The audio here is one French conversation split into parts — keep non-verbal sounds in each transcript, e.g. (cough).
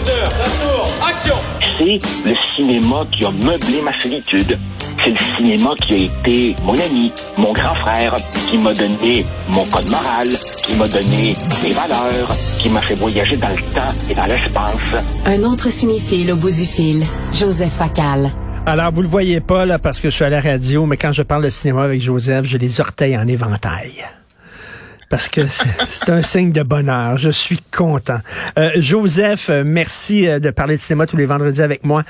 moteur, ça tourne, action C'est le cinéma qui a meublé ma solitude. C'est le cinéma qui a été mon ami, mon grand frère, qui m'a donné mon code moral, qui m'a donné mes valeurs, qui m'a fait voyager dans le temps et dans l'espace. Un autre cinéphile au bout du fil, Joseph Facal. Alors, vous le voyez pas, là, parce que je suis à la radio, mais quand je parle de cinéma avec Joseph, j'ai les orteils en éventail parce que (laughs) c'est un signe de bonheur. Je suis content. Euh, Joseph, euh, merci euh, de parler de cinéma tous les vendredis avec moi.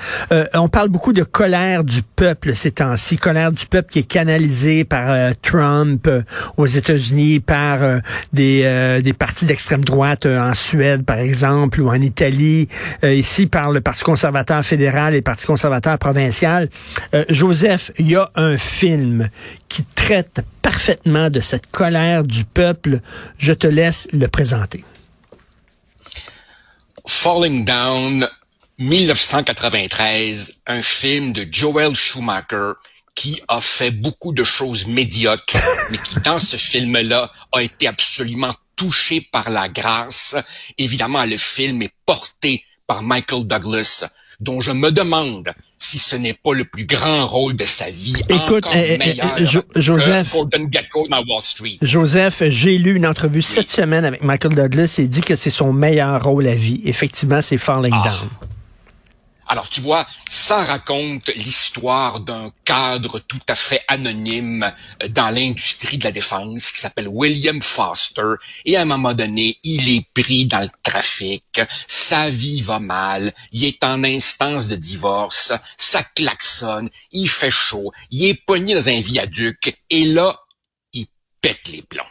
on parle beaucoup de colère du peuple ces temps-ci, colère du peuple qui est canalisée par Trump aux États-Unis, par des, des partis d'extrême droite en Suède, par exemple, ou en Italie, ici par le Parti conservateur fédéral et le Parti conservateur provincial. Joseph, il y a un film qui traite parfaitement de cette colère du peuple. Je te laisse le présenter. Falling Down, 1993, un film de Joel Schumacher qui a fait beaucoup de choses médiocres, (laughs) mais qui dans ce film-là a été absolument touché par la grâce. Évidemment, le film est porté par Michael Douglas, dont je me demande si ce n'est pas le plus grand rôle de sa vie. Écoute, encore eh, eh, eh, Joseph, Wall Street. Joseph, j'ai lu une entrevue cette semaine avec Michael Douglas et dit que c'est son meilleur rôle à vie. Effectivement, c'est Falling ah. Down. Alors tu vois, ça raconte l'histoire d'un cadre tout à fait anonyme euh, dans l'industrie de la défense qui s'appelle William Foster. Et à un moment donné, il est pris dans le trafic, sa vie va mal, il est en instance de divorce, ça klaxonne, il fait chaud, il est pogné dans un viaduc. Et là, il pète les plombs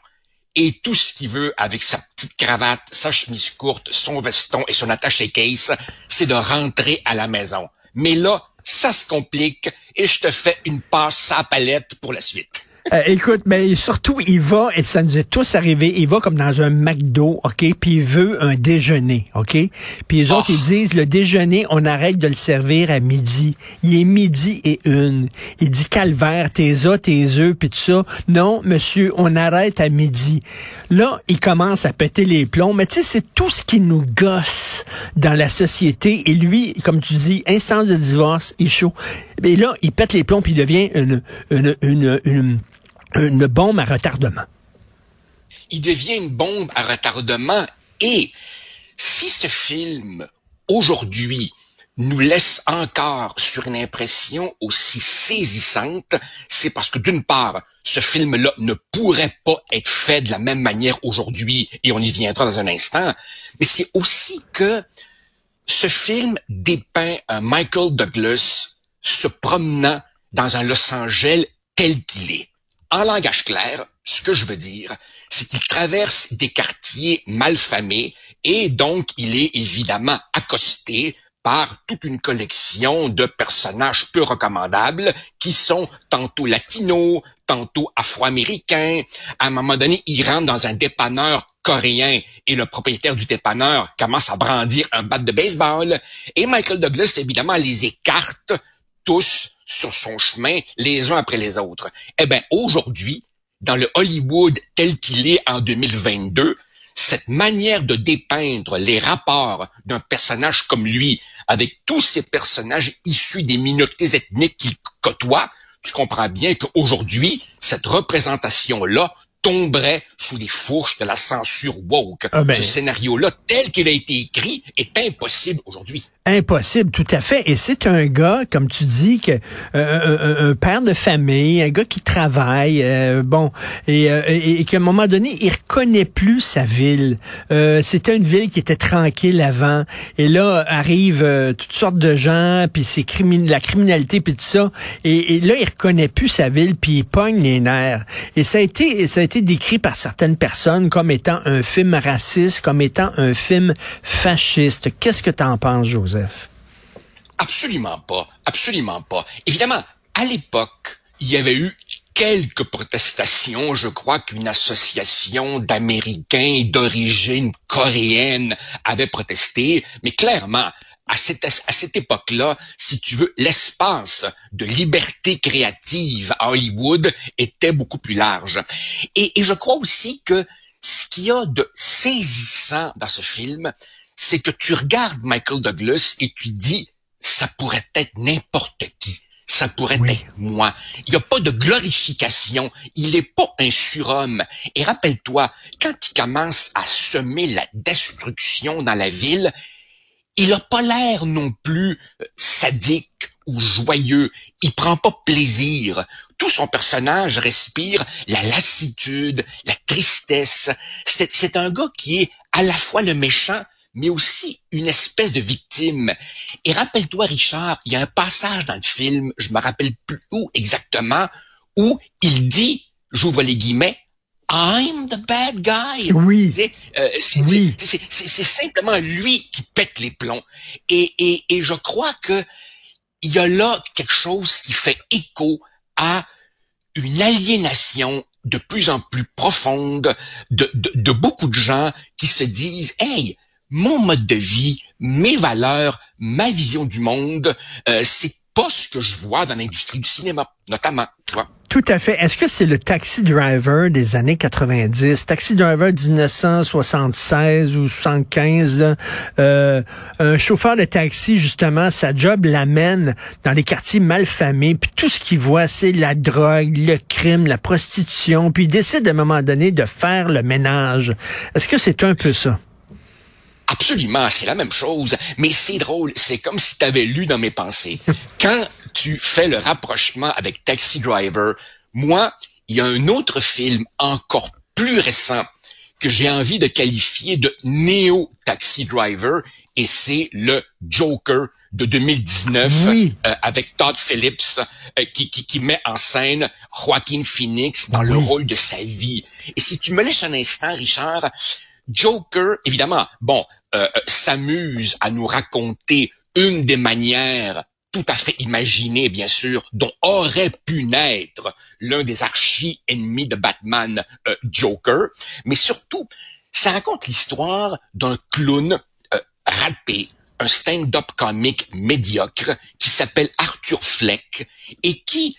et tout ce qu'il veut avec sa petite cravate, sa chemise courte, son veston et son attaché case, c'est de rentrer à la maison. Mais là, ça se complique et je te fais une passe à palette pour la suite. Euh, écoute, mais surtout, il va, et ça nous est tous arrivé, il va comme dans un McDo, OK, puis il veut un déjeuner, OK? Puis les autres, ils oh. disent, le déjeuner, on arrête de le servir à midi. Il est midi et une. Il dit, calvaire, tes os, tes œufs, puis tout ça. Non, monsieur, on arrête à midi. Là, il commence à péter les plombs, mais tu sais, c'est tout ce qui nous gosse dans la société. Et lui, comme tu dis, instance de divorce, il chaud. Et là, il pète les plombs, puis il devient une, une, une, une une bombe à retardement. Il devient une bombe à retardement et si ce film, aujourd'hui, nous laisse encore sur une impression aussi saisissante, c'est parce que d'une part, ce film-là ne pourrait pas être fait de la même manière aujourd'hui, et on y viendra dans un instant, mais c'est aussi que ce film dépeint un Michael Douglas se promenant dans un Los Angeles tel qu'il est. En langage clair, ce que je veux dire, c'est qu'il traverse des quartiers malfamés et donc il est évidemment accosté par toute une collection de personnages peu recommandables qui sont tantôt latinos, tantôt afro-américains. À un moment donné, il rentre dans un dépanneur coréen et le propriétaire du dépanneur commence à brandir un bat de baseball et Michael Douglas évidemment les écarte tous sur son chemin les uns après les autres. Eh bien, aujourd'hui, dans le Hollywood tel qu'il est en 2022, cette manière de dépeindre les rapports d'un personnage comme lui avec tous ces personnages issus des minorités ethniques qu'il côtoie, tu comprends bien qu'aujourd'hui, cette représentation-là tomberait sous les fourches de la censure woke. Ah ben. Ce scénario-là, tel qu'il a été écrit, est impossible aujourd'hui. Impossible, tout à fait. Et c'est un gars, comme tu dis, que euh, un, père de famille, un gars qui travaille, euh, bon, et, euh, qu'à un moment donné, il reconnaît plus sa ville. C'était une ville qui était tranquille avant, et là arrivent toutes sortes de gens, puis c'est la criminalité, puis tout ça, et, là il reconnaît plus sa ville, puis il pogne les nerfs. Et ça a été, ça a été décrit par certaines personnes comme étant un film raciste, comme étant un film fasciste. Qu'est-ce que tu en penses, Joseph? Absolument pas. Absolument pas. Évidemment, à l'époque, il y avait eu quelques protestations. Je crois qu'une association d'Américains d'origine coréenne avait protesté, mais clairement, à cette, à cette époque-là, si tu veux, l'espace de liberté créative à Hollywood était beaucoup plus large. Et, et je crois aussi que ce qu'il y a de saisissant dans ce film, c'est que tu regardes Michael Douglas et tu dis, ça pourrait être n'importe qui. Ça pourrait être moi. Il n'y a pas de glorification. Il n'est pas un surhomme. Et rappelle-toi, quand il commence à semer la destruction dans la ville, il n'a pas l'air non plus euh, sadique ou joyeux. Il prend pas plaisir. Tout son personnage respire la lassitude, la tristesse. C'est un gars qui est à la fois le méchant, mais aussi une espèce de victime. Et rappelle-toi, Richard, il y a un passage dans le film, je me rappelle plus où exactement, où il dit, j'ouvre les guillemets, I'm the bad guy. Oui. Euh, c'est simplement lui qui pète les plombs. Et, et, et je crois que il y a là quelque chose qui fait écho à une aliénation de plus en plus profonde de, de, de beaucoup de gens qui se disent, hey, mon mode de vie, mes valeurs, ma vision du monde, euh, c'est pas ce que je vois dans l'industrie du cinéma, notamment. Tu vois. Tout à fait. Est-ce que c'est le taxi driver des années 90, taxi driver 1976 ou 75, euh, un chauffeur de taxi justement, sa job l'amène dans des quartiers malfamés, puis tout ce qu'il voit c'est la drogue, le crime, la prostitution, puis il décide à un moment donné de faire le ménage. Est-ce que c'est un peu ça? Absolument, c'est la même chose, mais c'est drôle, c'est comme si tu avais lu dans mes pensées. (laughs) Quand tu fais le rapprochement avec Taxi Driver, moi, il y a un autre film encore plus récent que j'ai envie de qualifier de néo Taxi Driver, et c'est le Joker de 2019 euh, avec Todd Phillips euh, qui, qui, qui, met en scène Joaquin Phoenix dans le rôle de sa vie. Et si tu me laisses un instant, Richard, Joker, évidemment, bon, euh, euh, s'amuse à nous raconter une des manières tout à fait imaginées, bien sûr, dont aurait pu naître l'un des archi-ennemis de Batman, euh, Joker, mais surtout, ça raconte l'histoire d'un clown raté, un stand-up comique médiocre qui s'appelle Arthur Fleck et qui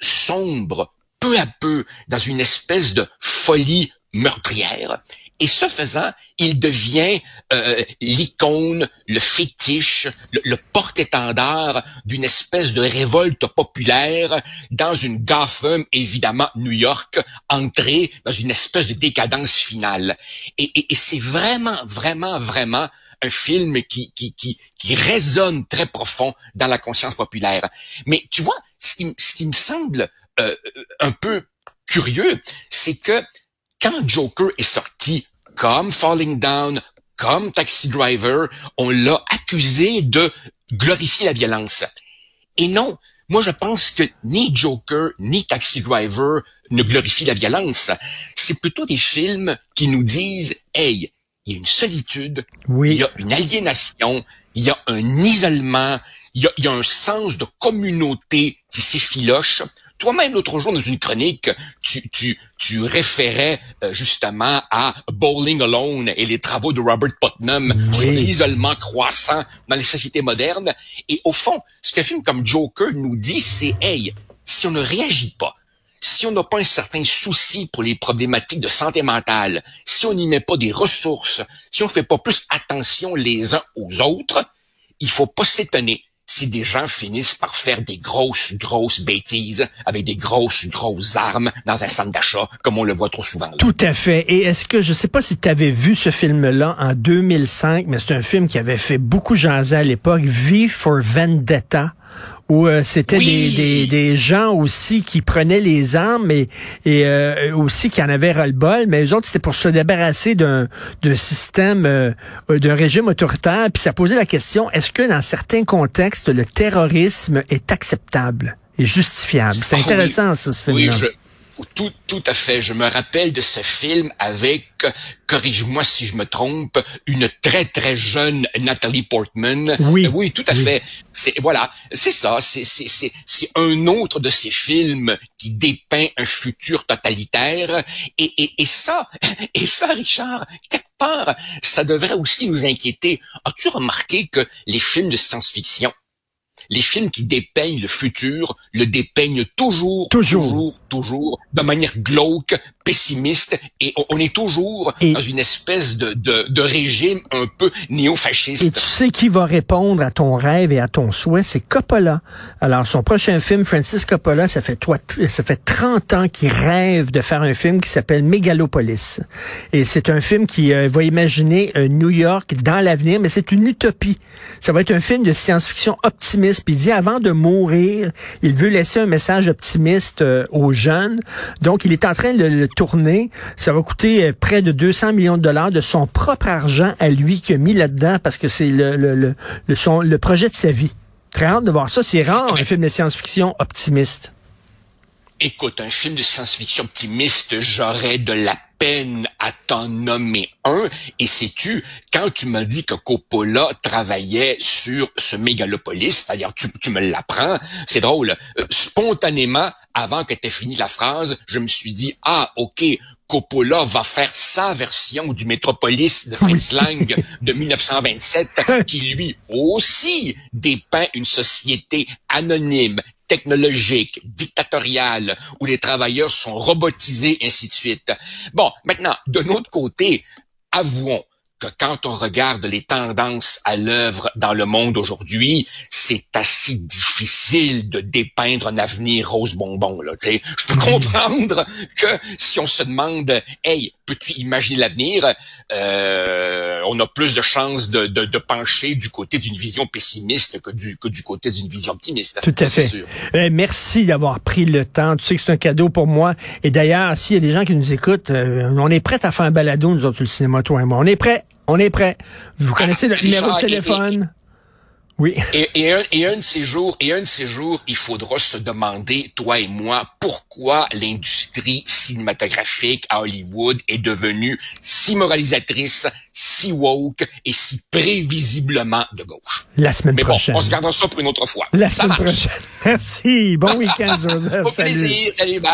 sombre peu à peu dans une espèce de folie meurtrière et ce faisant, il devient euh, l'icône, le fétiche, le, porte-étendard d'une espèce de révolte populaire dans une Gotham, évidemment New York, entrée dans une espèce de décadence finale. Et, et, c'est vraiment, vraiment, vraiment un film qui, qui, qui, qui résonne très profond dans la conscience populaire. Mais tu vois, ce qui, ce qui me semble euh, un peu curieux, c'est que quand Joker est sorti, comme Falling Down, comme Taxi Driver, on l'a accusé de glorifier la violence. Et non, moi je pense que ni Joker ni Taxi Driver ne glorifient la violence. C'est plutôt des films qui nous disent, hey, il y a une solitude, il y a une aliénation, il y a un isolement, il y a, il y a un sens de communauté qui s'effiloche. Toi-même, l'autre jour, dans une chronique, tu, tu, tu référais euh, justement à Bowling Alone et les travaux de Robert Putnam sur l'isolement croissant dans les sociétés modernes. Et au fond, ce qu'un film comme Joker nous dit, c'est, hey, si on ne réagit pas, si on n'a pas un certain souci pour les problématiques de santé mentale, si on n'y met pas des ressources, si on fait pas plus attention les uns aux autres, il faut pas s'étonner si des gens finissent par faire des grosses, grosses bêtises avec des grosses, grosses armes dans un centre d'achat, comme on le voit trop souvent. Tout à fait. Et est-ce que, je sais pas si tu avais vu ce film-là en 2005, mais c'est un film qui avait fait beaucoup jaser à l'époque, V for Vendetta où euh, c'était des, des, des, gens aussi qui prenaient les armes et, et euh, aussi qui en avaient ras-le-bol, mais eux autres, c'était pour se débarrasser d'un système, euh, d'un régime autoritaire. Puis ça posait la question, est-ce que dans certains contextes, le terrorisme est acceptable et justifiable? C'est ah intéressant, ça, ce film-là. Tout, tout à fait. Je me rappelle de ce film avec, corrige-moi si je me trompe, une très très jeune Nathalie Portman. Oui, euh, oui, tout à fait. C'est voilà, c'est ça. C'est c'est c'est c'est un autre de ces films qui dépeint un futur totalitaire. Et et et ça (laughs) et ça, Richard, quelque part, ça devrait aussi nous inquiéter. As-tu remarqué que les films de science-fiction les films qui dépeignent le futur le dépeignent toujours, toujours, toujours, de manière glauque, pessimiste et on, est toujours dans une espèce de, de, de régime un peu néo-fasciste. Et tu sais qui va répondre à ton rêve et à ton souhait, c'est Coppola. Alors son prochain film, Francis Coppola, ça fait toi, ça fait 30 ans qu'il rêve de faire un film qui s'appelle Megalopolis. Et c'est un film qui euh, va imaginer euh, New York dans l'avenir, mais c'est une utopie. Ça va être un film de science-fiction optimiste. Puis il dit avant de mourir, il veut laisser un message optimiste euh, aux jeunes. Donc il est en train de le tourner. Ça va coûter euh, près de 200 millions de dollars de son propre argent à lui qu'il a mis là-dedans parce que c'est le, le, le, le projet de sa vie. Très hâte de voir ça. C'est rare un film de science-fiction optimiste. Écoute, un film de science-fiction optimiste, j'aurais de la peine t'en nommer un. Et sais-tu, quand tu m'as dit que Coppola travaillait sur ce mégalopolis, d'ailleurs tu, tu me l'apprends, c'est drôle, euh, spontanément, avant que tu aies fini la phrase, je me suis dit, ah ok, Coppola va faire sa version du Métropolis de Fritz Lang (laughs) de 1927, qui lui aussi dépeint une société anonyme, technologique, dictatoriale, où les travailleurs sont robotisés, ainsi de suite. Bon, maintenant, de notre côté, avouons, que quand on regarde les tendances à l'œuvre dans le monde aujourd'hui, c'est assez difficile de dépeindre un avenir rose bonbon. Là, je peux comprendre que si on se demande, hey, peux-tu imaginer l'avenir, euh, on a plus de chances de, de, de pencher du côté d'une vision pessimiste que du, que du côté d'une vision optimiste. Tout à fait. Euh, merci d'avoir pris le temps. Tu sais que c'est un cadeau pour moi. Et d'ailleurs, s'il y a des gens qui nous écoutent, euh, on est prêts à faire un balado, nous autres, sur le cinéma, toi et moi. On est prêts. On est prêt. Vous connaissez notre numéro de téléphone? Oui. Et, et, un, et un de ces jours, et un de ces jours, il faudra se demander, toi et moi, pourquoi l'industrie cinématographique à Hollywood est devenue si moralisatrice, si woke et si prévisiblement de gauche. La semaine Mais prochaine. Bon, on se gardera ça pour une autre fois. La semaine prochaine. (laughs) Merci. Bon week-end, Joseph. Au plaisir. Salut. Salut.